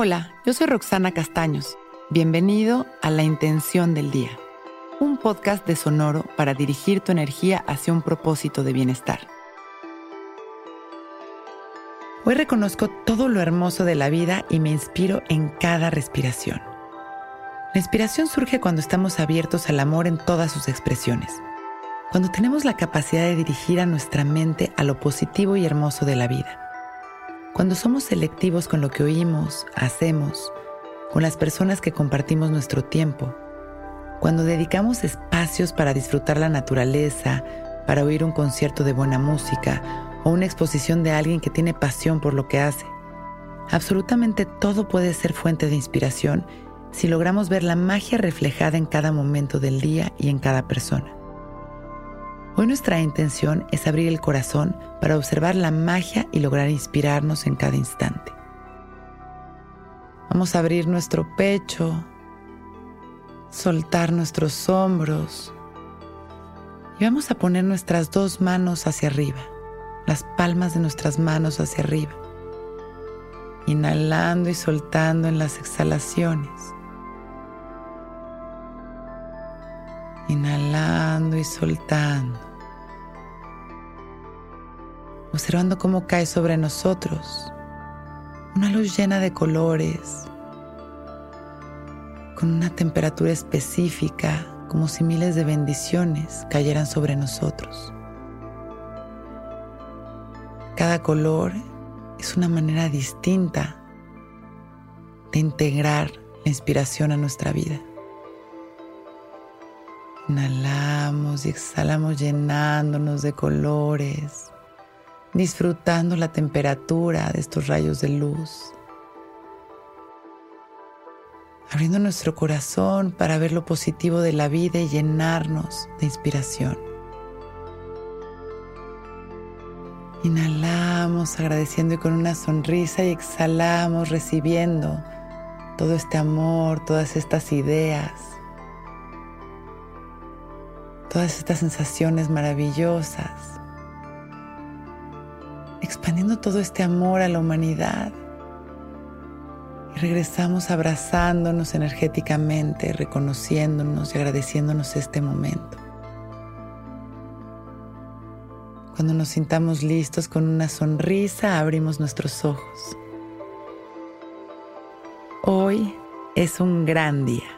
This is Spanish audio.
Hola, yo soy Roxana Castaños. Bienvenido a La Intención del Día, un podcast de Sonoro para dirigir tu energía hacia un propósito de bienestar. Hoy reconozco todo lo hermoso de la vida y me inspiro en cada respiración. La inspiración surge cuando estamos abiertos al amor en todas sus expresiones, cuando tenemos la capacidad de dirigir a nuestra mente a lo positivo y hermoso de la vida cuando somos selectivos con lo que oímos, hacemos, con las personas que compartimos nuestro tiempo, cuando dedicamos espacios para disfrutar la naturaleza, para oír un concierto de buena música o una exposición de alguien que tiene pasión por lo que hace. Absolutamente todo puede ser fuente de inspiración si logramos ver la magia reflejada en cada momento del día y en cada persona. Hoy nuestra intención es abrir el corazón para observar la magia y lograr inspirarnos en cada instante. Vamos a abrir nuestro pecho, soltar nuestros hombros y vamos a poner nuestras dos manos hacia arriba, las palmas de nuestras manos hacia arriba, inhalando y soltando en las exhalaciones. Inhalando y soltando observando cómo cae sobre nosotros una luz llena de colores, con una temperatura específica, como si miles de bendiciones cayeran sobre nosotros. Cada color es una manera distinta de integrar la inspiración a nuestra vida. Inhalamos y exhalamos llenándonos de colores disfrutando la temperatura de estos rayos de luz, abriendo nuestro corazón para ver lo positivo de la vida y llenarnos de inspiración. Inhalamos agradeciendo y con una sonrisa y exhalamos recibiendo todo este amor, todas estas ideas, todas estas sensaciones maravillosas expandiendo todo este amor a la humanidad. Y regresamos abrazándonos energéticamente, reconociéndonos y agradeciéndonos este momento. Cuando nos sintamos listos con una sonrisa, abrimos nuestros ojos. Hoy es un gran día.